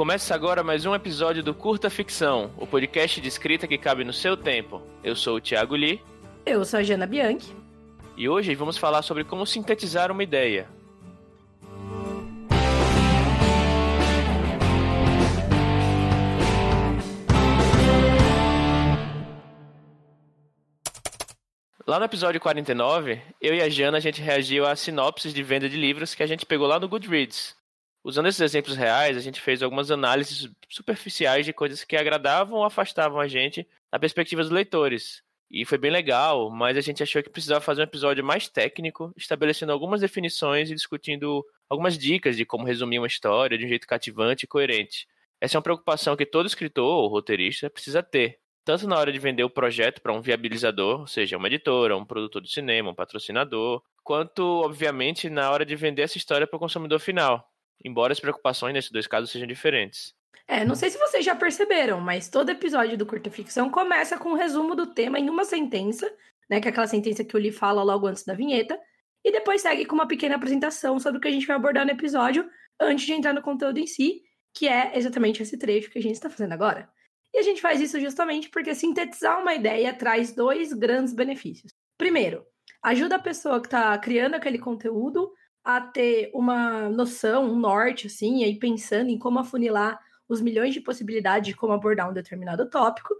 Começa agora mais um episódio do Curta Ficção, o podcast de escrita que cabe no seu tempo. Eu sou o Thiago Lee. Eu sou a Jana Bianchi. E hoje vamos falar sobre como sintetizar uma ideia. Lá no episódio 49, eu e a Jana a gente reagiu às sinopses de venda de livros que a gente pegou lá no Goodreads. Usando esses exemplos reais, a gente fez algumas análises superficiais de coisas que agradavam ou afastavam a gente da perspectiva dos leitores. E foi bem legal, mas a gente achou que precisava fazer um episódio mais técnico, estabelecendo algumas definições e discutindo algumas dicas de como resumir uma história de um jeito cativante e coerente. Essa é uma preocupação que todo escritor ou roteirista precisa ter, tanto na hora de vender o projeto para um viabilizador, ou seja, uma editora, um produtor de cinema, um patrocinador, quanto, obviamente, na hora de vender essa história para o consumidor final, embora as preocupações nesses dois casos sejam diferentes. É, não sei se vocês já perceberam, mas todo episódio do Curta Ficção começa com um resumo do tema em uma sentença, né, que é aquela sentença que o Lee fala logo antes da vinheta, e depois segue com uma pequena apresentação sobre o que a gente vai abordar no episódio antes de entrar no conteúdo em si, que é exatamente esse trecho que a gente está fazendo agora. E a gente faz isso justamente porque sintetizar uma ideia traz dois grandes benefícios. Primeiro, ajuda a pessoa que está criando aquele conteúdo a ter uma noção, um norte, assim, aí pensando em como afunilar os milhões de possibilidades de como abordar um determinado tópico.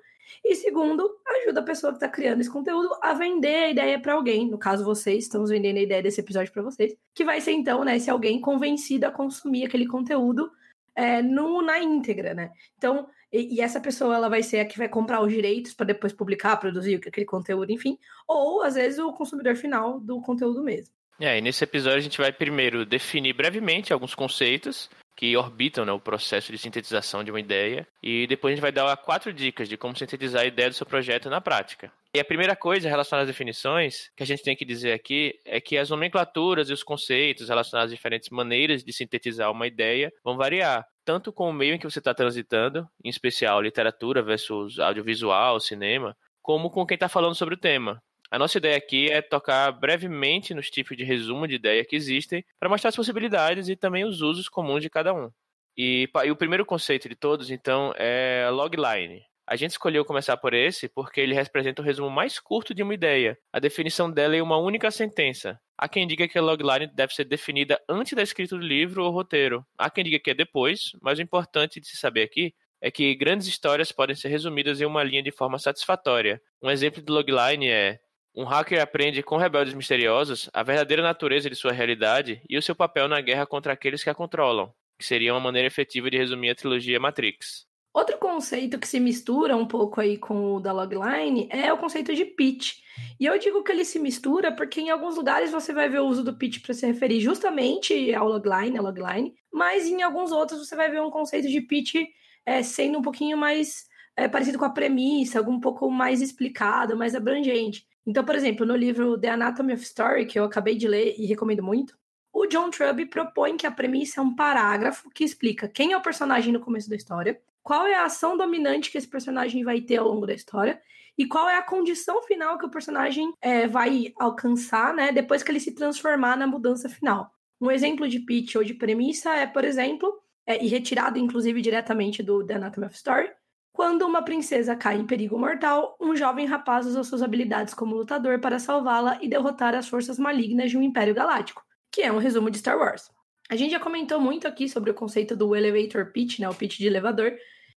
E segundo, ajuda a pessoa que está criando esse conteúdo a vender a ideia para alguém. No caso, vocês, estamos vendendo a ideia desse episódio para vocês, que vai ser então, né, se alguém convencido a consumir aquele conteúdo é, no, na íntegra, né? Então, e, e, essa pessoa ela vai ser a que vai comprar os direitos para depois publicar, produzir aquele conteúdo, enfim, ou às vezes o consumidor final do conteúdo mesmo. É, e nesse episódio a gente vai primeiro definir brevemente alguns conceitos que orbitam né, o processo de sintetização de uma ideia e depois a gente vai dar quatro dicas de como sintetizar a ideia do seu projeto na prática. E a primeira coisa relacionada às definições que a gente tem que dizer aqui é que as nomenclaturas e os conceitos relacionados às diferentes maneiras de sintetizar uma ideia vão variar, tanto com o meio em que você está transitando, em especial literatura versus audiovisual, cinema, como com quem está falando sobre o tema. A nossa ideia aqui é tocar brevemente nos tipos de resumo de ideia que existem para mostrar as possibilidades e também os usos comuns de cada um. E, e, o primeiro conceito de todos, então, é logline. A gente escolheu começar por esse porque ele representa o resumo mais curto de uma ideia. A definição dela é uma única sentença. Há quem diga que a logline deve ser definida antes da escrita do livro ou roteiro. Há quem diga que é depois, mas o importante de se saber aqui é que grandes histórias podem ser resumidas em uma linha de forma satisfatória. Um exemplo de logline é um hacker aprende com rebeldes misteriosos a verdadeira natureza de sua realidade e o seu papel na guerra contra aqueles que a controlam, que seria uma maneira efetiva de resumir a trilogia Matrix. Outro conceito que se mistura um pouco aí com o da logline é o conceito de pitch. E eu digo que ele se mistura porque em alguns lugares você vai ver o uso do pitch para se referir justamente ao logline, a logline, mas em alguns outros você vai ver um conceito de pitch é, sendo um pouquinho mais é, parecido com a premissa, algum pouco mais explicado, mais abrangente. Então, por exemplo, no livro The Anatomy of Story, que eu acabei de ler e recomendo muito, o John Truby propõe que a premissa é um parágrafo que explica quem é o personagem no começo da história, qual é a ação dominante que esse personagem vai ter ao longo da história e qual é a condição final que o personagem é, vai alcançar, né, depois que ele se transformar na mudança final. Um exemplo de pitch ou de premissa é, por exemplo, é, e retirado inclusive diretamente do The Anatomy of Story, quando uma princesa cai em perigo mortal, um jovem rapaz usa suas habilidades como lutador para salvá-la e derrotar as forças malignas de um Império Galáctico, que é um resumo de Star Wars. A gente já comentou muito aqui sobre o conceito do elevator pitch, né, o pitch de elevador,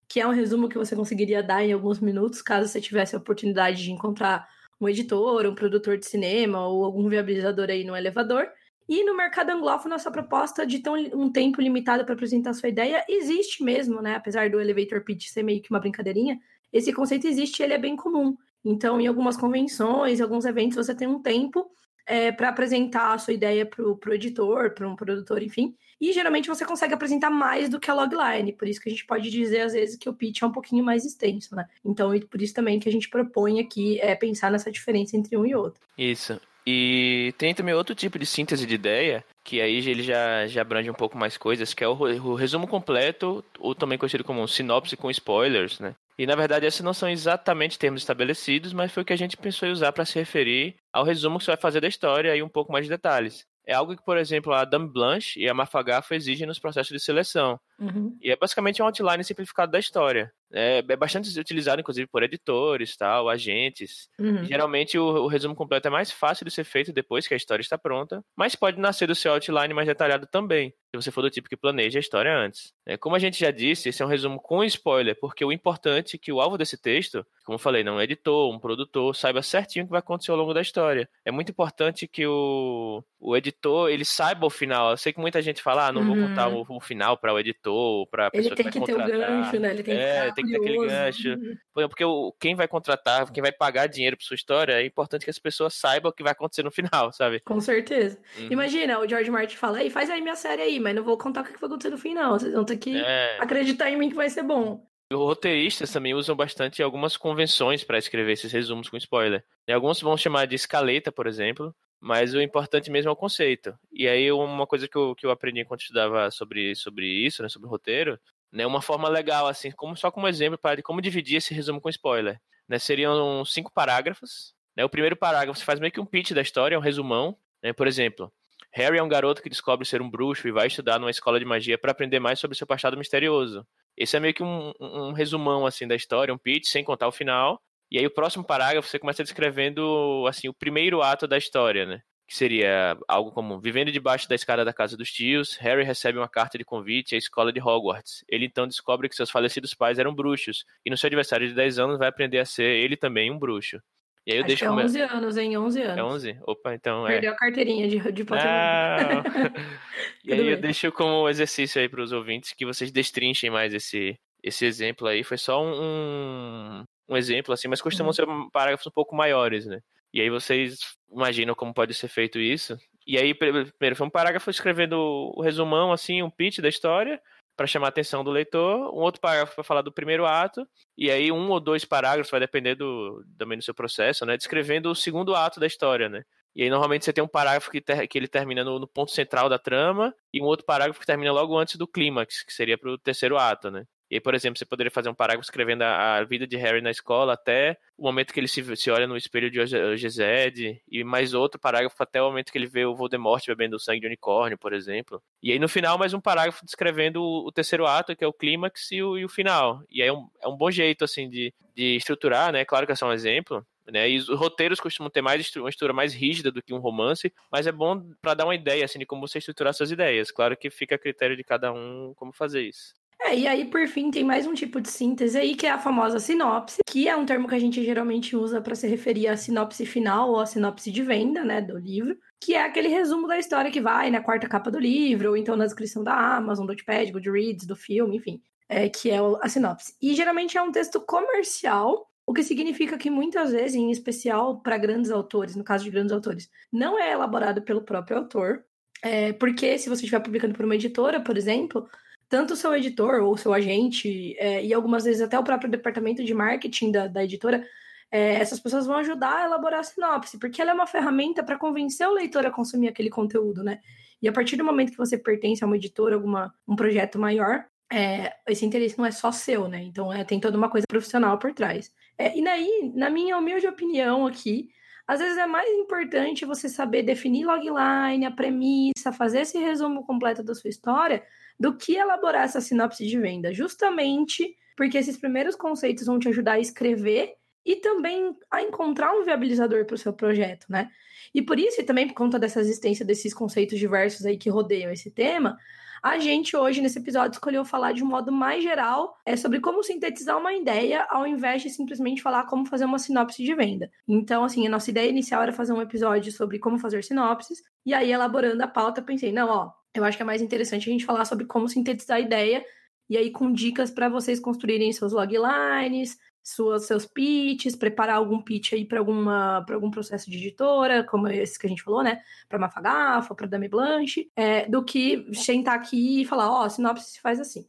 que é um resumo que você conseguiria dar em alguns minutos caso você tivesse a oportunidade de encontrar um editor, um produtor de cinema ou algum viabilizador aí no elevador. E no mercado anglófono, essa proposta de ter um tempo limitado para apresentar sua ideia existe mesmo, né? Apesar do elevator pitch ser meio que uma brincadeirinha, esse conceito existe e ele é bem comum. Então, em algumas convenções, alguns eventos, você tem um tempo é, para apresentar a sua ideia para o editor, para um produtor, enfim. E geralmente você consegue apresentar mais do que a logline, por isso que a gente pode dizer às vezes que o pitch é um pouquinho mais extenso, né? Então, por isso também que a gente propõe aqui é pensar nessa diferença entre um e outro. Isso. E tem também outro tipo de síntese de ideia, que aí ele já, já abrange um pouco mais coisas, que é o, o resumo completo, ou também conhecido como sinopse com spoilers, né? E na verdade esses não são exatamente termos estabelecidos, mas foi o que a gente pensou em usar para se referir ao resumo que você vai fazer da história e um pouco mais de detalhes. É algo que, por exemplo, a Dame Blanche e a Mafagafo exigem nos processos de seleção. Uhum. E é basicamente um outline simplificado da história. É, é, bastante utilizado, inclusive, por editores, tal, agentes. Uhum. Geralmente o, o, resumo completo é mais fácil de ser feito depois que a história está pronta, mas pode nascer do seu outline mais detalhado também, se você for do tipo que planeja a história antes. É, como a gente já disse, esse é um resumo com spoiler, porque o importante é que o alvo desse texto, como eu falei, não é um editor, um produtor, saiba certinho o que vai acontecer ao longo da história. É muito importante que o, o editor ele saiba o final. Eu sei que muita gente fala, ah, não uhum. vou contar o, o final para o editor, para pessoa que vai contratar. Ele tem que ter o gancho, né? Ele tem que é, tem que ter aquele gancho. Uhum. Porque quem vai contratar, quem vai pagar dinheiro para sua história, é importante que as pessoas saibam o que vai acontecer no final, sabe? Com certeza. Uhum. Imagina, o George Martin fala, aí faz aí minha série aí, mas não vou contar o que vai acontecer no final. Vocês vão ter que é. acreditar em mim que vai ser bom. Os roteiristas também usam bastante algumas convenções para escrever esses resumos com spoiler. E alguns vão chamar de escaleta, por exemplo, mas o importante mesmo é o conceito. E aí uma coisa que eu, que eu aprendi enquanto estudava sobre, sobre isso, né, sobre roteiro, né, uma forma legal, assim, como só como exemplo para de como dividir esse resumo com spoiler. Né, seriam cinco parágrafos. Né, o primeiro parágrafo você faz meio que um pitch da história, um resumão. Né, por exemplo, Harry é um garoto que descobre ser um bruxo e vai estudar numa escola de magia para aprender mais sobre seu passado misterioso. Esse é meio que um, um, resumão assim da história, um pitch, sem contar o final. E aí o próximo parágrafo você começa descrevendo assim o primeiro ato da história, né? que seria algo como vivendo debaixo da escada da casa dos tios, Harry recebe uma carta de convite à escola de Hogwarts. Ele então descobre que seus falecidos pais eram bruxos e no seu aniversário de 10 anos vai aprender a ser ele também um bruxo. E aí eu Acho deixo que é 11 como... anos, hein? 11 anos. É 11? Opa, então é. Perdeu a carteirinha de, de Pokémon. e aí bem. eu deixo como exercício aí para os ouvintes que vocês destrinchem mais esse, esse exemplo aí. Foi só um, um exemplo, assim, mas costumam uhum. ser parágrafos um pouco maiores, né? E aí vocês imaginam como pode ser feito isso. E aí, primeiro foi um parágrafo escrevendo o resumão, assim, um pitch da história, para chamar a atenção do leitor, um outro parágrafo para falar do primeiro ato, e aí um ou dois parágrafos, vai depender do, também do seu processo, né? Descrevendo o segundo ato da história, né? E aí, normalmente, você tem um parágrafo que, ter, que ele termina no, no, ponto central da trama e um outro parágrafo que termina logo antes do clímax, que seria para o terceiro ato, né? E aí, por exemplo, você poderia fazer um parágrafo escrevendo a, a vida de Harry na escola até o momento que ele se, se olha no espelho de Ogezed, e mais outro parágrafo até o momento que ele vê o Voldemort bebendo o sangue de unicórnio, por exemplo. E aí, no final, mais um parágrafo descrevendo o, o terceiro ato, que é o clímax e o, e o final. E aí é um, é um bom jeito, assim, de, de estruturar, né? Claro que é só um exemplo, né? E os roteiros costumam ter mais uma estrutura mais rígida do que um romance, mas é bom para dar uma ideia assim de como você estruturar suas ideias. Claro que fica a critério de cada um como fazer isso. É, e aí, por fim, tem mais um tipo de síntese aí, que é a famosa sinopse, que é um termo que a gente geralmente usa para se referir à sinopse final ou à sinopse de venda, né, do livro, que é aquele resumo da história que vai na quarta capa do livro, ou então na descrição da Amazon, do Wattpad, Goodreads, do filme, enfim, é, que é a sinopse. E geralmente é um texto comercial, o que significa que muitas vezes, em especial para grandes autores, no caso de grandes autores, não é elaborado pelo próprio autor, é, porque se você estiver publicando por uma editora, por exemplo, tanto o seu editor ou seu agente, é, e algumas vezes até o próprio departamento de marketing da, da editora, é, essas pessoas vão ajudar a elaborar a sinopse, porque ela é uma ferramenta para convencer o leitor a consumir aquele conteúdo, né? E a partir do momento que você pertence a uma editora, alguma, um projeto maior, é, esse interesse não é só seu, né? Então é, tem toda uma coisa profissional por trás. É, e daí, na minha humilde opinião aqui, às vezes é mais importante você saber definir logline, a premissa, fazer esse resumo completo da sua história, do que elaborar essa sinopse de venda, justamente porque esses primeiros conceitos vão te ajudar a escrever e também a encontrar um viabilizador para o seu projeto, né? E por isso, e também por conta dessa existência desses conceitos diversos aí que rodeiam esse tema, a gente hoje, nesse episódio, escolheu falar de um modo mais geral é sobre como sintetizar uma ideia, ao invés de simplesmente falar como fazer uma sinopse de venda. Então, assim, a nossa ideia inicial era fazer um episódio sobre como fazer sinopses, e aí, elaborando a pauta, pensei, não, ó, eu acho que é mais interessante a gente falar sobre como sintetizar a ideia e aí com dicas para vocês construírem seus loglines, suas, seus pitches, preparar algum pitch aí para algum processo de editora, como esse que a gente falou, né, para Mafagafa, para Dame Blanche, é, do que sentar aqui e falar, ó, oh, sinopse se faz assim.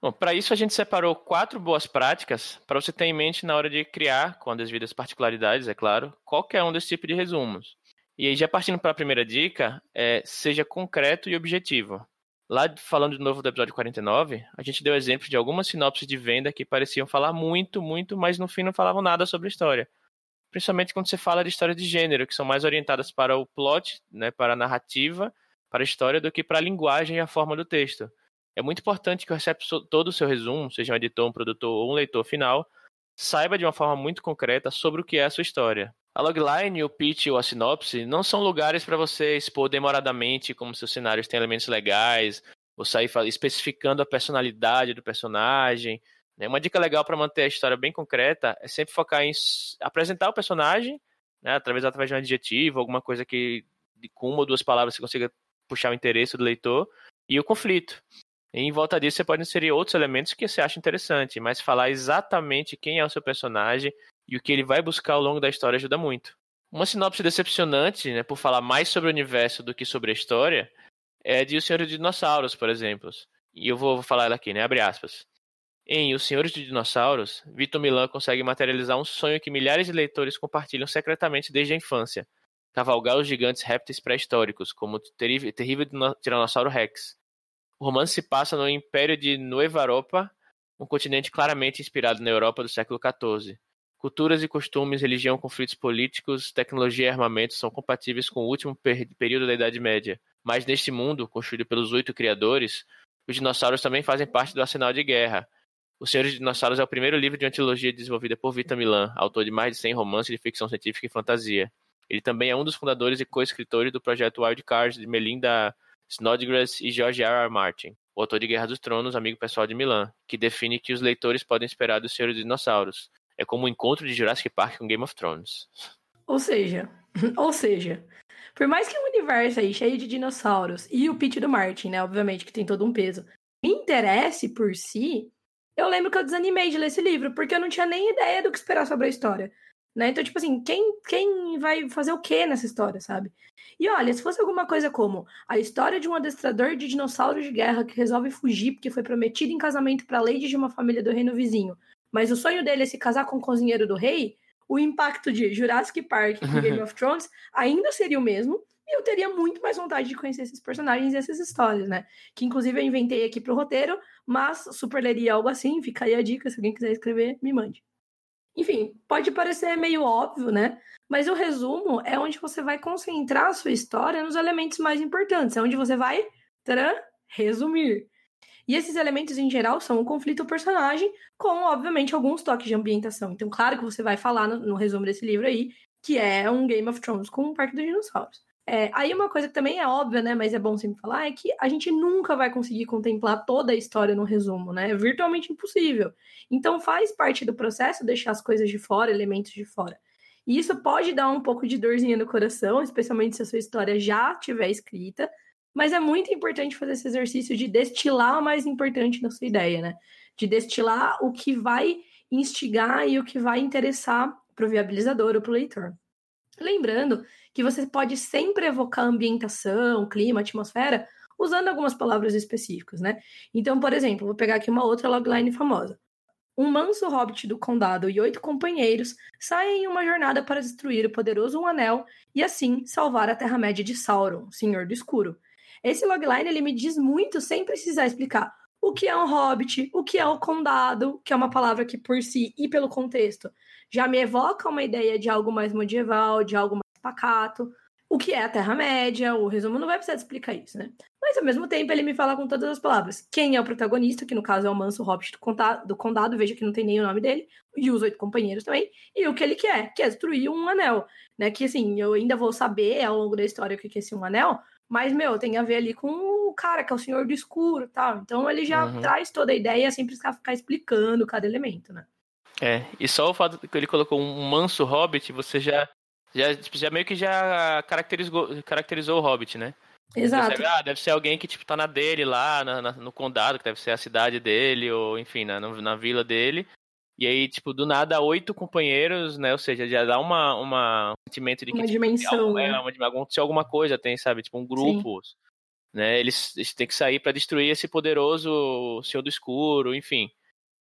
Bom, para isso a gente separou quatro boas práticas para você ter em mente na hora de criar, com as devidas particularidades, é claro, qualquer um desse tipo de resumos. E aí, já partindo para a primeira dica, é, seja concreto e objetivo. Lá, falando de novo do episódio 49, a gente deu exemplos de algumas sinopses de venda que pareciam falar muito, muito, mas no fim não falavam nada sobre a história. Principalmente quando você fala de histórias de gênero, que são mais orientadas para o plot, né, para a narrativa, para a história, do que para a linguagem e a forma do texto. é muito importante que o receptor, todo o seu resumo, seja um editor, um produtor ou um leitor final, saiba de uma forma muito concreta sobre o que é a sua história. A logline, o pitch ou a sinopse não são lugares para você expor demoradamente como seus cenários têm elementos legais, ou sair especificando a personalidade do personagem. Né? Uma dica legal para manter a história bem concreta é sempre focar em apresentar o personagem, né, através, através de um adjetivo, alguma coisa que com uma ou duas palavras você consiga puxar o interesse do leitor, e o conflito. E em volta disso você pode inserir outros elementos que você acha interessante, mas falar exatamente quem é o seu personagem e o que ele vai buscar ao longo da história ajuda muito. Uma sinopse decepcionante, né, por falar mais sobre o universo do que sobre a história, é de O Senhor dos Dinossauros, por exemplo. E eu vou falar ela aqui, né, abre aspas. Em Os Senhores dos Dinossauros, Vitor Milan consegue materializar um sonho que milhares de leitores compartilham secretamente desde a infância. Cavalgar os gigantes répteis pré-históricos, como o terrível Tiranossauro Rex. O romance se passa no Império de Nueva Europa, um continente claramente inspirado na Europa do século XIV. Culturas e costumes, religião, conflitos políticos, tecnologia e armamentos são compatíveis com o último período da Idade Média. Mas neste mundo, construído pelos oito criadores, os dinossauros também fazem parte do arsenal de guerra. O Senhor dos Dinossauros é o primeiro livro de antologia desenvolvida por Vitor Milan, autor de mais de 100 romances de ficção científica e fantasia. Ele também é um dos fundadores e co-escritores do projeto Wild Cards de Melinda Snodgrass e George R. R. Martin, o autor de Guerra dos Tronos, amigo pessoal de Milan, que define que os leitores podem esperar do Senhor dos Dinossauros. É como o um encontro de Jurassic Park com Game of Thrones. Ou seja, ou seja, por mais que o universo aí cheio de dinossauros e o pitch do Martin, né, obviamente que tem todo um peso, me interesse por si, eu lembro que eu desanimei de ler esse livro, porque eu não tinha nem ideia do que esperar sobre a história. Né? Então, tipo assim, quem, quem vai fazer o que nessa história, sabe? E olha, se fosse alguma coisa como a história de um adestrador de dinossauros de guerra que resolve fugir porque foi prometido em casamento para lady de uma família do reino vizinho, mas o sonho dele é se casar com o cozinheiro do rei, o impacto de Jurassic Park e Game of Thrones ainda seria o mesmo, e eu teria muito mais vontade de conhecer esses personagens e essas histórias, né? Que inclusive eu inventei aqui pro roteiro, mas super leria algo assim, fica aí a dica, se alguém quiser escrever, me mande. Enfim, pode parecer meio óbvio, né? Mas o resumo é onde você vai concentrar a sua história nos elementos mais importantes, é onde você vai tcharam, resumir. E esses elementos, em geral, são o conflito personagem, com, obviamente, alguns toques de ambientação. Então, claro que você vai falar no, no resumo desse livro aí, que é um Game of Thrones com um Parque dos Dinossauros. É, aí uma coisa que também é óbvia, né, mas é bom sempre falar, é que a gente nunca vai conseguir contemplar toda a história no resumo, né? É virtualmente impossível. Então faz parte do processo deixar as coisas de fora, elementos de fora. E isso pode dar um pouco de dorzinha no coração, especialmente se a sua história já tiver escrita, mas é muito importante fazer esse exercício de destilar o mais importante na sua ideia, né? De destilar o que vai instigar e o que vai interessar para o viabilizador ou para o leitor. Lembrando que você pode sempre evocar ambientação, clima, atmosfera, usando algumas palavras específicas, né? Então, por exemplo, vou pegar aqui uma outra logline famosa. Um manso hobbit do condado e oito companheiros saem em uma jornada para destruir o poderoso Um Anel e assim salvar a Terra-média de Sauron, Senhor do Escuro. Esse logline ele me diz muito sem precisar explicar o que é um hobbit, o que é o condado, que é uma palavra que por si e pelo contexto já me evoca uma ideia de algo mais medieval, de algo pacato, o que é a Terra-média, o resumo não vai precisar explicar isso, né? Mas ao mesmo tempo ele me fala com todas as palavras. Quem é o protagonista, que no caso é o Manso Hobbit do condado, do condado, veja que não tem nem o nome dele, e os oito companheiros também, e o que ele quer, que é destruir um anel, né? Que assim, eu ainda vou saber ao longo da história o que é esse um anel, mas, meu, tem a ver ali com o cara, que é o Senhor do Escuro tal. Então ele já uhum. traz toda a ideia sem precisar ficar explicando cada elemento, né? É, e só o fato que ele colocou um manso hobbit, você já já, tipo, já meio que já caracterizou, caracterizou o Hobbit, né? Exato. Percebe, ah, deve ser alguém que, tipo, tá na dele lá, na, na, no condado, que deve ser a cidade dele, ou enfim, na, na vila dele. E aí, tipo, do nada, oito companheiros, né? Ou seja, já dá uma, uma um sentimento de que. Uma tipo, dimensão. Né? É, uma, aconteceu alguma coisa, tem, sabe? Tipo, um grupo. Sim. Né? Eles, eles têm que sair para destruir esse poderoso Senhor do Escuro, enfim.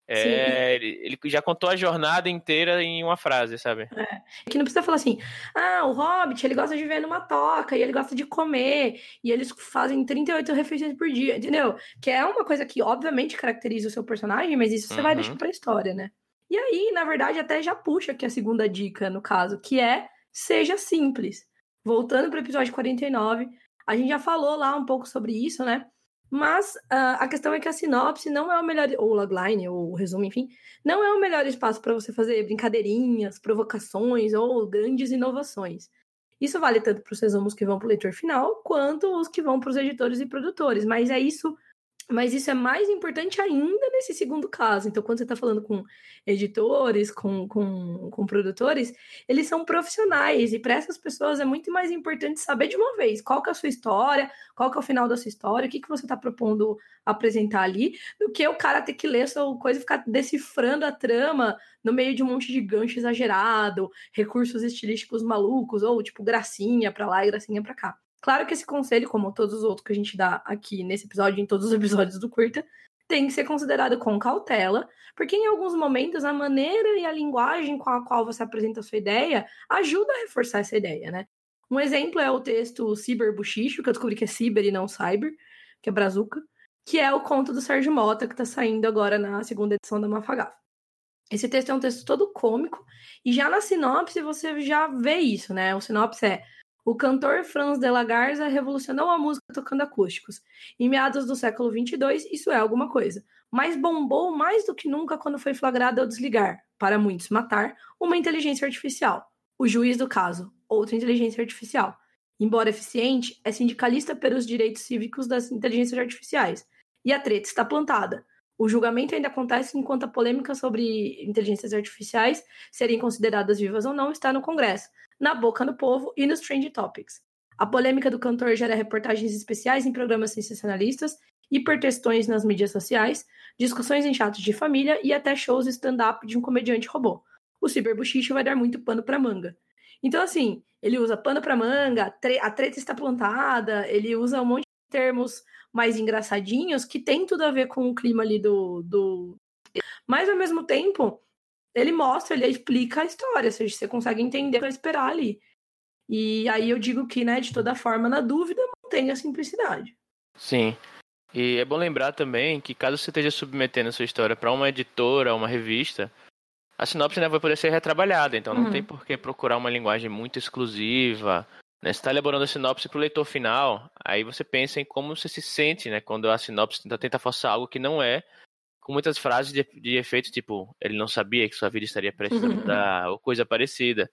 É, ele, ele, já contou a jornada inteira em uma frase, sabe? É. Que não precisa falar assim, ah, o Hobbit, ele gosta de viver numa toca, e ele gosta de comer, e eles fazem 38 refeições por dia, entendeu? Que é uma coisa que, obviamente, caracteriza o seu personagem, mas isso você uhum. vai deixar pra história, né? E aí, na verdade, até já puxa aqui a segunda dica, no caso, que é seja simples. Voltando pro episódio 49, a gente já falou lá um pouco sobre isso, né? Mas uh, a questão é que a sinopse não é o melhor, ou o logline, ou o resumo, enfim, não é o melhor espaço para você fazer brincadeirinhas, provocações ou grandes inovações. Isso vale tanto para os resumos que vão para o leitor final, quanto os que vão para os editores e produtores. Mas é isso mas isso é mais importante ainda nesse segundo caso. Então, quando você está falando com editores, com, com, com produtores, eles são profissionais. E para essas pessoas é muito mais importante saber de uma vez qual que é a sua história, qual que é o final da sua história, o que, que você está propondo apresentar ali, do que o cara ter que ler sua coisa e ficar decifrando a trama no meio de um monte de gancho exagerado, recursos estilísticos malucos, ou tipo gracinha para lá e gracinha para cá. Claro que esse conselho, como todos os outros que a gente dá aqui nesse episódio, em todos os episódios do Curta, tem que ser considerado com cautela, porque em alguns momentos a maneira e a linguagem com a qual você apresenta a sua ideia ajuda a reforçar essa ideia, né? Um exemplo é o texto Ciber Buchicho, que eu descobri que é Ciber e não Cyber, que é Brazuca, que é o conto do Sérgio Mota, que está saindo agora na segunda edição da Mafagafa. Esse texto é um texto todo cômico, e já na sinopse você já vê isso, né? O sinopse é o cantor Franz de la Garza revolucionou a música tocando acústicos. Em meados do século 22, isso é alguma coisa. Mas bombou mais do que nunca quando foi flagrado ao desligar, para muitos matar, uma inteligência artificial. O juiz do caso, outra inteligência artificial. Embora eficiente, é sindicalista pelos direitos cívicos das inteligências artificiais. E a treta está plantada. O julgamento ainda acontece enquanto a polêmica sobre inteligências artificiais serem consideradas vivas ou não está no Congresso na boca do povo e nos Trend Topics. A polêmica do cantor gera reportagens especiais em programas sensacionalistas, hipertextões nas mídias sociais, discussões em chatos de família e até shows stand-up de um comediante robô. O ciberbuchicho vai dar muito pano para manga. Então, assim, ele usa pano para manga, a treta está plantada, ele usa um monte de termos mais engraçadinhos que tem tudo a ver com o clima ali do. do... Mas, ao mesmo tempo, ele mostra, ele explica a história, ou seja, você consegue entender para esperar ali. E aí eu digo que, né, de toda forma, na dúvida, mantenha a simplicidade. Sim. E é bom lembrar também que caso você esteja submetendo a sua história para uma editora, uma revista, a sinopse né, vai poder ser retrabalhada, então não uhum. tem por que procurar uma linguagem muito exclusiva. Né? Você está elaborando a sinopse para o leitor final, aí você pensa em como você se sente né, quando a sinopse tenta, tenta forçar algo que não é, com muitas frases de, de efeito, tipo, ele não sabia que sua vida estaria prestes a mudar, ou coisa parecida.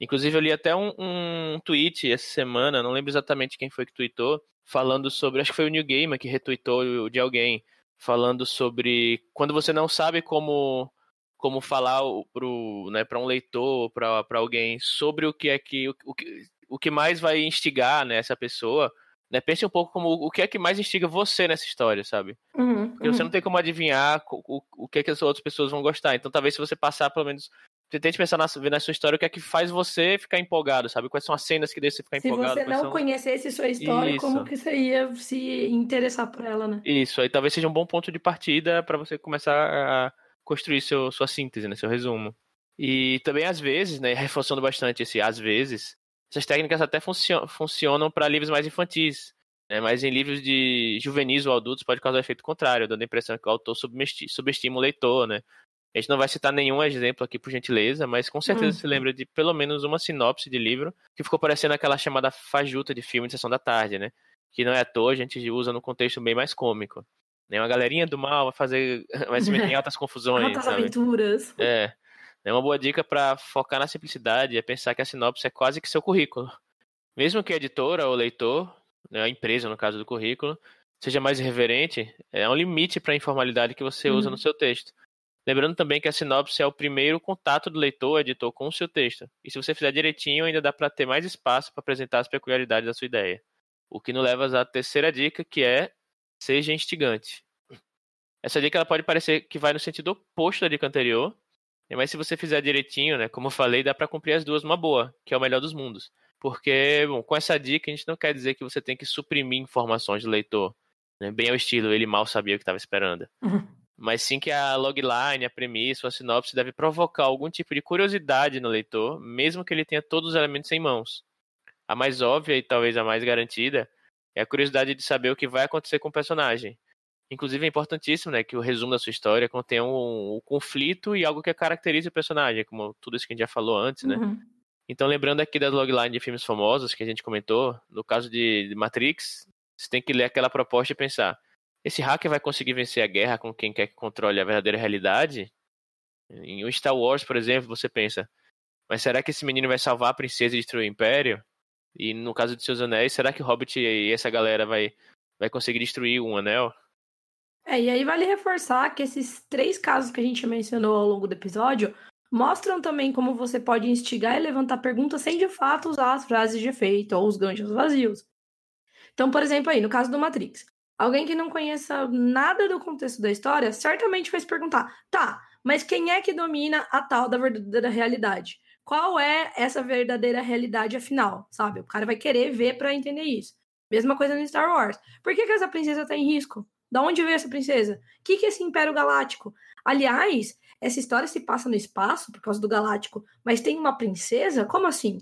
Inclusive, eu li até um, um tweet essa semana, não lembro exatamente quem foi que tweetou, falando sobre, acho que foi o New Gamer que retweetou de alguém, falando sobre quando você não sabe como como falar pro, né, para um leitor, para alguém sobre o que é que o, o, que o que mais vai instigar né, essa pessoa, né? Pense um pouco como o que é que mais instiga você nessa história, sabe? Uhum, Porque uhum. você não tem como adivinhar o, o que é que as outras pessoas vão gostar. Então, talvez se você passar, pelo menos, você tente pensar na, na sua história o que é que faz você ficar empolgado, sabe? Quais são as cenas que deixam você ficar se empolgado. Se você não são... conhecesse sua história, Isso. como que você ia se interessar por ela, né? Isso, aí talvez seja um bom ponto de partida para você começar a construir seu, sua síntese, né? Seu resumo. E também, às vezes, né? Reforçando bastante esse às vezes, essas técnicas até funcionam, funcionam para livros mais infantis. Né? Mas em livros de juvenis ou adultos pode causar efeito contrário, dando a impressão que o autor subestima o leitor, né? A gente não vai citar nenhum exemplo aqui, por gentileza, mas com certeza hum. se lembra de pelo menos uma sinopse de livro que ficou parecendo aquela chamada fajuta de filme de sessão da tarde, né? Que não é à toa, a gente usa no contexto bem mais cômico. Né? Uma galerinha do mal vai fazer. vai se meter em altas confusões. Altas sabe? aventuras. É. É uma boa dica para focar na simplicidade é pensar que a sinopse é quase que seu currículo. Mesmo que a editora ou leitor, né, a empresa no caso do currículo, seja mais reverente, é um limite para a informalidade que você usa no uhum. seu texto. Lembrando também que a sinopse é o primeiro contato do leitor, editor, com o seu texto. E se você fizer direitinho, ainda dá para ter mais espaço para apresentar as peculiaridades da sua ideia. O que nos leva à terceira dica, que é seja instigante. Essa dica ela pode parecer que vai no sentido oposto da dica anterior, mas se você fizer direitinho, né, como eu falei, dá para cumprir as duas numa boa, que é o melhor dos mundos. Porque, bom, com essa dica a gente não quer dizer que você tem que suprimir informações do leitor, né, bem ao estilo ele mal sabia o que estava esperando. Uhum. Mas sim que a logline, a premissa, a sinopse deve provocar algum tipo de curiosidade no leitor, mesmo que ele tenha todos os elementos em mãos. A mais óbvia e talvez a mais garantida é a curiosidade de saber o que vai acontecer com o personagem. Inclusive é importantíssimo, né, que o resumo da sua história contenha um, um conflito e algo que caracterize o personagem, como tudo isso que a gente já falou antes, né? Uhum. Então, lembrando aqui da logline de filmes famosos que a gente comentou, no caso de Matrix, você tem que ler aquela proposta e pensar: esse hacker vai conseguir vencer a guerra com quem quer que controle a verdadeira realidade? Em Star Wars, por exemplo, você pensa, mas será que esse menino vai salvar a princesa e destruir o império? E no caso de Seus Anéis, será que o Hobbit e essa galera vai, vai conseguir destruir um anel? É, e aí vale reforçar que esses três casos que a gente mencionou ao longo do episódio mostram também como você pode instigar e levantar perguntas sem de fato usar as frases de efeito ou os ganchos vazios. Então, por exemplo, aí, no caso do Matrix, alguém que não conheça nada do contexto da história certamente vai se perguntar: tá, mas quem é que domina a tal da verdadeira realidade? qual é essa verdadeira realidade afinal, sabe? O cara vai querer ver para entender isso. Mesma coisa no Star Wars. Por que, que essa princesa tá em risco? Da onde veio essa princesa? O que, que é esse Império Galáctico? Aliás, essa história se passa no espaço por causa do Galáctico, mas tem uma princesa? Como assim?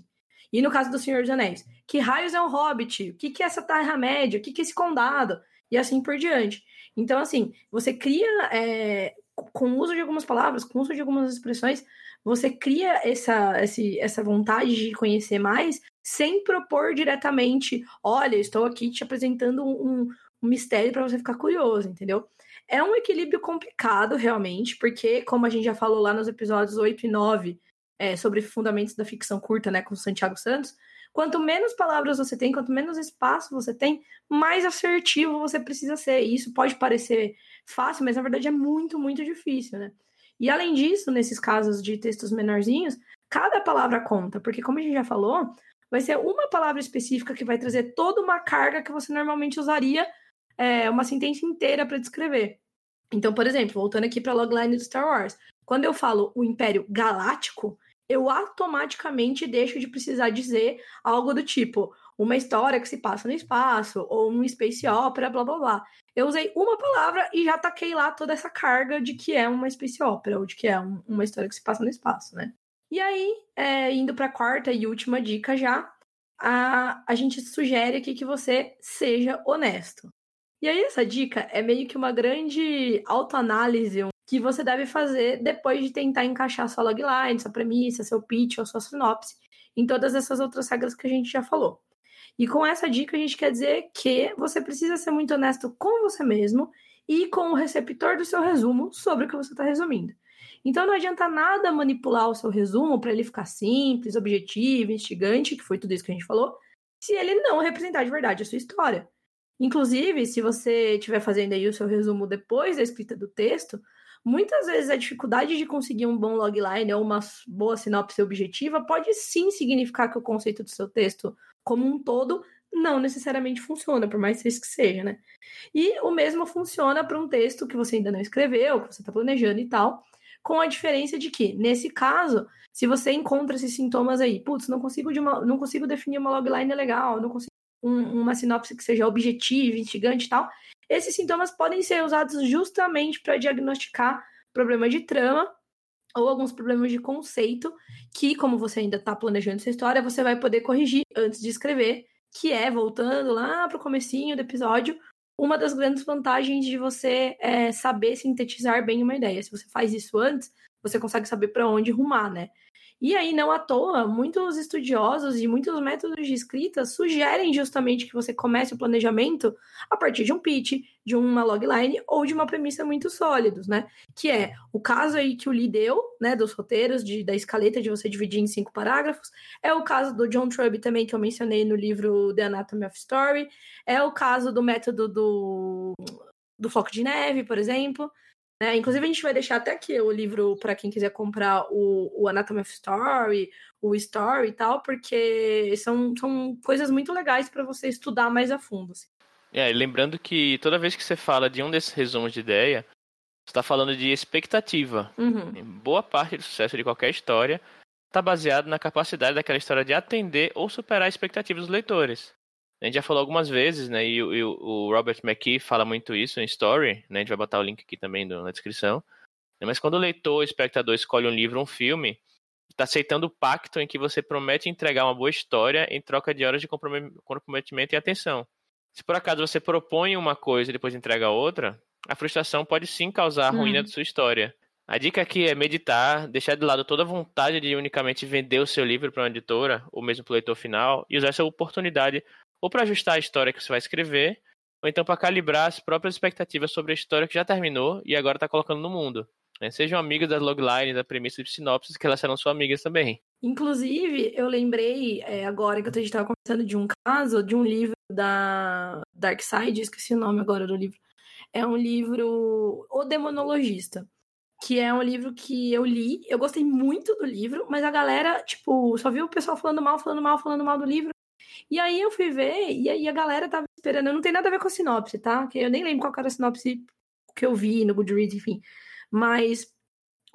E no caso do Senhor dos Anéis, que raios é um hobbit? O que, que é essa Terra-média? O que, que é esse condado? E assim por diante. Então, assim, você cria, é, com o uso de algumas palavras, com o uso de algumas expressões, você cria essa, esse, essa vontade de conhecer mais sem propor diretamente, olha, estou aqui te apresentando um, um mistério para você ficar curioso, entendeu? É um equilíbrio complicado, realmente, porque, como a gente já falou lá nos episódios 8 e 9, é, sobre fundamentos da ficção curta, né, com Santiago Santos, quanto menos palavras você tem, quanto menos espaço você tem, mais assertivo você precisa ser. E isso pode parecer fácil, mas na verdade é muito, muito difícil, né? E além disso, nesses casos de textos menorzinhos, cada palavra conta, porque como a gente já falou, vai ser uma palavra específica que vai trazer toda uma carga que você normalmente usaria é, uma sentença inteira para descrever. Então, por exemplo, voltando aqui para a logline do Star Wars, quando eu falo o Império Galáctico, eu automaticamente deixo de precisar dizer algo do tipo uma história que se passa no espaço, ou um space opera, blá blá blá. Eu usei uma palavra e já taquei lá toda essa carga de que é uma space opera, ou de que é um, uma história que se passa no espaço, né? E aí, é, indo para a quarta e última dica já, a, a gente sugere aqui que você seja honesto. E aí, essa dica é meio que uma grande autoanálise que você deve fazer depois de tentar encaixar sua logline, sua premissa, seu pitch ou sua sinopse em todas essas outras regras que a gente já falou. E com essa dica, a gente quer dizer que você precisa ser muito honesto com você mesmo e com o receptor do seu resumo sobre o que você está resumindo. Então não adianta nada manipular o seu resumo para ele ficar simples, objetivo, instigante, que foi tudo isso que a gente falou, se ele não representar de verdade a sua história. Inclusive, se você estiver fazendo aí o seu resumo depois da escrita do texto, muitas vezes a dificuldade de conseguir um bom logline ou uma boa sinopse objetiva pode sim significar que o conceito do seu texto como um todo não necessariamente funciona, por mais que seja, né? E o mesmo funciona para um texto que você ainda não escreveu, que você está planejando e tal, com a diferença de que, nesse caso, se você encontra esses sintomas aí, putz, não consigo, de uma, não consigo definir uma logline legal, não consigo um, uma sinopse que seja objetiva, instigante e tal, esses sintomas podem ser usados justamente para diagnosticar problemas de trama ou alguns problemas de conceito que, como você ainda está planejando essa história, você vai poder corrigir antes de escrever, que é, voltando lá para o comecinho do episódio, uma das grandes vantagens de você é, saber sintetizar bem uma ideia. Se você faz isso antes, você consegue saber para onde rumar, né? E aí, não à toa, muitos estudiosos e muitos métodos de escrita sugerem justamente que você comece o planejamento a partir de um pitch, de uma logline ou de uma premissa muito sólidos, né? Que é o caso aí que o Lee deu, né, dos roteiros, de, da escaleta de você dividir em cinco parágrafos. É o caso do John Truby também, que eu mencionei no livro The Anatomy of Story. É o caso do método do, do Floco de Neve, por exemplo. Né? Inclusive, a gente vai deixar até aqui o livro para quem quiser comprar o, o Anatomy of Story, o Story e tal, porque são, são coisas muito legais para você estudar mais a fundo. Assim. É, lembrando que toda vez que você fala de um desses resumos de ideia, você está falando de expectativa. Uhum. Boa parte do sucesso de qualquer história está baseado na capacidade daquela história de atender ou superar as expectativas dos leitores. A gente já falou algumas vezes, né? E, e o Robert McKee fala muito isso em Story, né? A gente vai botar o link aqui também na descrição. Mas quando o leitor, o espectador escolhe um livro ou um filme, está aceitando o pacto em que você promete entregar uma boa história em troca de horas de comprometimento e atenção. Se por acaso você propõe uma coisa e depois entrega outra, a frustração pode sim causar a ruína hum. de sua história. A dica aqui é meditar, deixar de lado toda a vontade de unicamente vender o seu livro para uma editora ou mesmo para o leitor final e usar essa oportunidade ou para ajustar a história que você vai escrever, ou então para calibrar as próprias expectativas sobre a história que já terminou e agora está colocando no mundo. Né? Sejam amigos das loglines, da premissa de sinopses, que elas serão suas amigas também. Inclusive, eu lembrei é, agora que a gente estava conversando de um caso, de um livro da Dark Side, esqueci o nome agora do livro. É um livro O Demonologista, que é um livro que eu li, eu gostei muito do livro, mas a galera, tipo, só viu o pessoal falando mal, falando mal, falando mal do livro. E aí eu fui ver, e aí a galera tava esperando, não tem nada a ver com a sinopse, tá? Que eu nem lembro qual era a sinopse que eu vi no Goodreads, enfim. Mas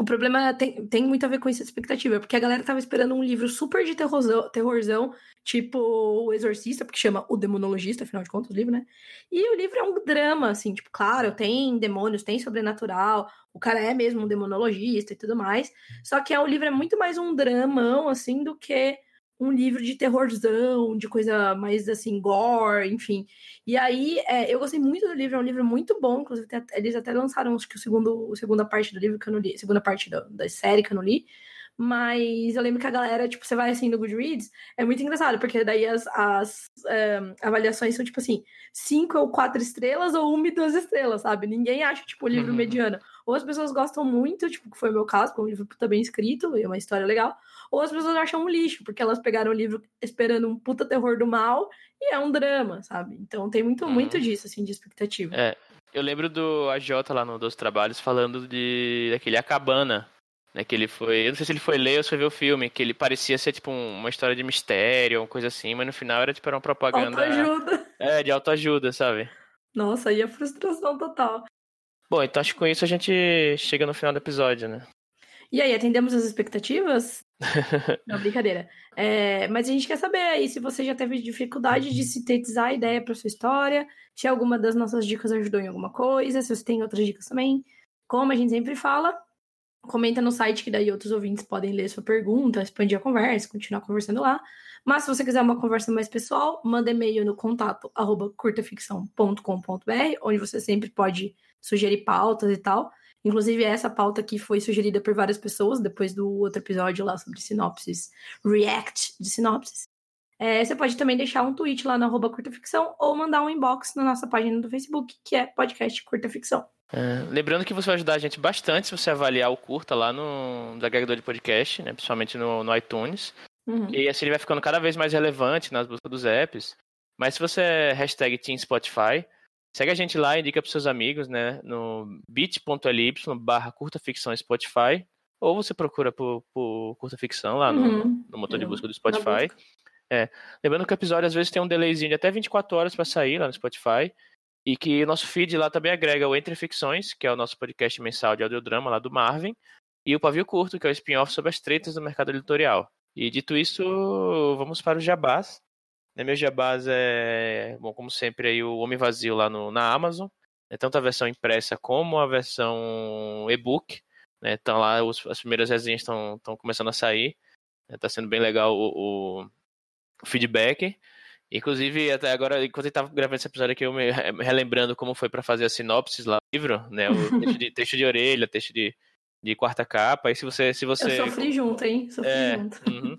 o problema tem, tem muito a ver com essa expectativa, porque a galera tava esperando um livro super de terrorzão, terrorzão, tipo O Exorcista, porque chama O Demonologista, afinal de contas, o livro, né? E o livro é um drama, assim, tipo, claro, tem demônios, tem sobrenatural, o cara é mesmo um demonologista e tudo mais, só que é, o livro é muito mais um dramão, assim, do que um livro de terrorzão, de coisa mais assim, gore, enfim. E aí, é, eu gostei muito do livro, é um livro muito bom, inclusive eles até lançaram acho que o segundo, a segunda parte do livro que eu não li, segunda parte da, da série que eu não li. Mas eu lembro que a galera, tipo, você vai assim no Goodreads, é muito engraçado, porque daí as, as um, avaliações são, tipo assim, cinco ou quatro estrelas ou uma e duas estrelas, sabe? Ninguém acha, tipo, o livro uhum. mediano. Ou as pessoas gostam muito, tipo, que foi o meu caso, porque é um livro puta bem escrito, e é uma história legal. Ou as pessoas acham um lixo, porque elas pegaram o livro esperando um puta terror do mal, e é um drama, sabe? Então tem muito, uhum. muito disso, assim, de expectativa. É, eu lembro do AJ lá no Dos Trabalhos falando de daquele A Cabana, né, que ele foi. Eu não sei se ele foi ler ou se foi ver o filme, que ele parecia ser tipo um, uma história de mistério, uma coisa assim, mas no final era tipo era uma propaganda. Autoajuda. É, de autoajuda, sabe? Nossa, aí é frustração total. Bom, então acho que com isso a gente chega no final do episódio, né? E aí, atendemos as expectativas? Não, brincadeira. É, mas a gente quer saber aí se você já teve dificuldade de sintetizar a ideia para sua história, se alguma das nossas dicas ajudou em alguma coisa, se você tem outras dicas também. Como a gente sempre fala, Comenta no site que daí outros ouvintes podem ler sua pergunta, expandir a conversa, continuar conversando lá. Mas se você quiser uma conversa mais pessoal, manda e-mail no contato arroba curtaficção.com.br, onde você sempre pode sugerir pautas e tal. Inclusive, essa pauta aqui foi sugerida por várias pessoas depois do outro episódio lá sobre sinopses, react de sinopses. É, você pode também deixar um tweet lá no arroba curtaficção ou mandar um inbox na nossa página do Facebook, que é podcast Curta Ficção. É, lembrando que você vai ajudar a gente bastante se você avaliar o curta lá no, no agregador de podcast, né, principalmente no, no iTunes. Uhum. E assim ele vai ficando cada vez mais relevante nas buscas dos apps. Mas se você é hashtag Team Spotify, segue a gente lá e indica para seus amigos, né? No bit.ly barra curta ficção Spotify. Ou você procura por, por curta ficção lá no, uhum. no motor de busca do Spotify. É. Lembrando que o episódio às vezes tem um delayzinho de até 24 horas para sair lá no Spotify. E que nosso feed lá também agrega o Entre Ficções, que é o nosso podcast mensal de audiodrama lá do Marvin, e o Pavio Curto, que é o spin-off sobre as tretas do mercado editorial. E dito isso, vamos para o jabás. Né, meu jabás é, bom, como sempre, aí, o Homem Vazio lá no, na Amazon. Né, tanto a versão impressa como a versão e-book. Né, então lá os, as primeiras resenhas estão começando a sair. Está né, sendo bem legal o, o feedback. Inclusive, até agora, enquanto eu estava gravando esse episódio aqui, eu me relembrando como foi para fazer a sinopse lá do livro, né? O texto de, texto de orelha, texto de, de quarta capa. Aí se você. Se você eu sofri junto, hein? Sofri é, junto. Uhum.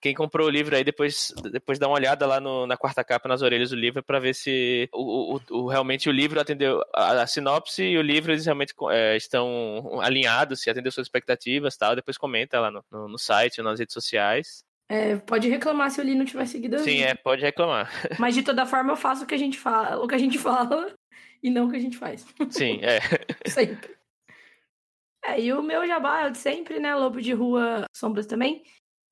Quem comprou o livro aí depois, depois dá uma olhada lá no, na quarta capa, nas orelhas do livro, para ver se o, o, o, realmente o livro atendeu a, a sinopse e o livro eles realmente é, estão alinhados, se atendeu suas expectativas tal. Depois comenta lá no, no, no site, nas redes sociais. É, pode reclamar se o Lee não tiver seguido. Sim, é, pode reclamar. Mas de toda forma eu faço o que a gente fala, o que a gente fala e não o que a gente faz. Sim, é. sempre. É, e o meu jabá é de sempre, né? Lobo de Rua Sombras também.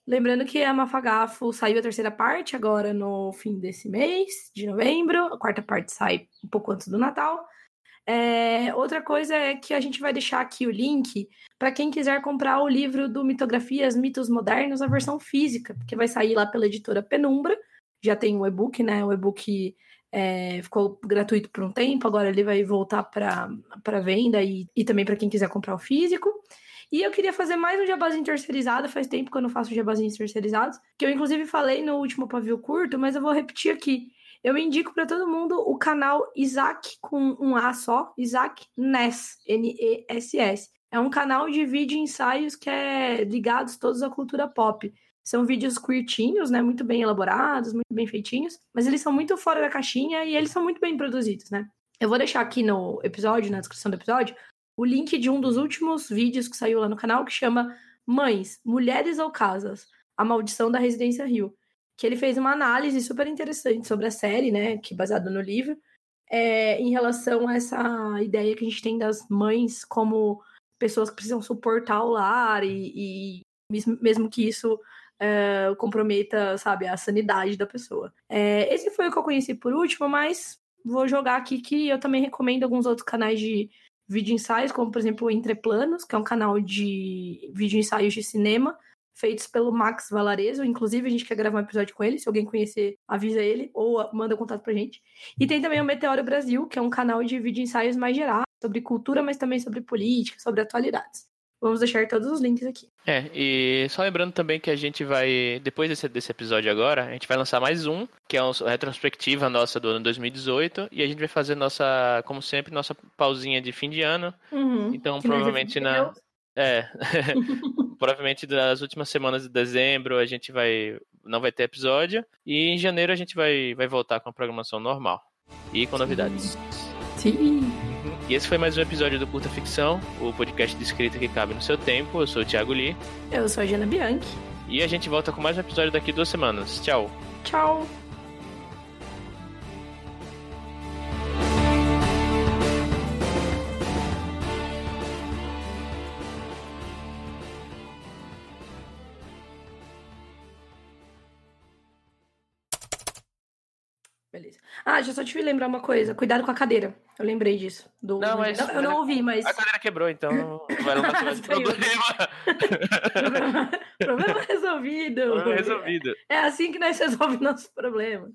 Lembrando que a Mafagafo saiu a terceira parte agora no fim desse mês, de novembro. A quarta parte sai um pouco antes do Natal. É, outra coisa é que a gente vai deixar aqui o link para quem quiser comprar o livro do Mitografias Mitos Modernos, a versão física, porque vai sair lá pela editora Penumbra. Já tem o e-book, né? O e-book é, ficou gratuito por um tempo, agora ele vai voltar para venda e, e também para quem quiser comprar o físico. E eu queria fazer mais um jabazinho terceirizado, faz tempo que eu não faço jabazinhos terceirizados, que eu inclusive falei no último pavio curto, mas eu vou repetir aqui. Eu indico para todo mundo o canal Isaac com um A só, Isaac Ness, N-E-S-S. É um canal de vídeo ensaios que é ligados todos à cultura pop. São vídeos curtinhos, né? Muito bem elaborados, muito bem feitinhos, mas eles são muito fora da caixinha e eles são muito bem produzidos, né? Eu vou deixar aqui no episódio, na descrição do episódio, o link de um dos últimos vídeos que saiu lá no canal que chama Mães, Mulheres ou Casas? A Maldição da Residência Rio. Que ele fez uma análise super interessante sobre a série, né? Que é baseada no livro, é, em relação a essa ideia que a gente tem das mães como pessoas que precisam suportar o lar e, e mesmo que isso é, comprometa, sabe, a sanidade da pessoa. É, esse foi o que eu conheci por último, mas vou jogar aqui que eu também recomendo alguns outros canais de vídeo ensaios, como por exemplo o Entreplanos, que é um canal de vídeo ensaios de cinema, feitos pelo Max Valarezo. Inclusive, a gente quer gravar um episódio com ele. Se alguém conhecer, avisa ele ou manda contato pra gente. E tem também o Meteoro Brasil, que é um canal de vídeo ensaios mais geral, sobre cultura, mas também sobre política, sobre atualidades. Vamos deixar todos os links aqui. É, e só lembrando também que a gente vai, depois desse, desse episódio agora, a gente vai lançar mais um, que é uma retrospectiva nossa do ano 2018, e a gente vai fazer nossa, como sempre, nossa pausinha de fim de ano. Uhum, então, provavelmente na. É. provavelmente das últimas semanas de dezembro a gente vai. Não vai ter episódio. E em janeiro a gente vai, vai voltar com a programação normal. E com novidades. Sim. E esse foi mais um episódio do Curta Ficção, o podcast de escrita que cabe no seu tempo. Eu sou o Thiago Lee. Eu sou a Jana Bianchi. E a gente volta com mais um episódio daqui duas semanas. Tchau. Tchau. Ah, eu só te lembrar uma coisa. Cuidado com a cadeira. Eu lembrei disso. Do... Não, mas. eu não ouvi, mas. A cadeira quebrou, então não vai não mais problema. problema. Problema resolvido. Problema resolvido. É assim que nós resolvemos nossos problemas.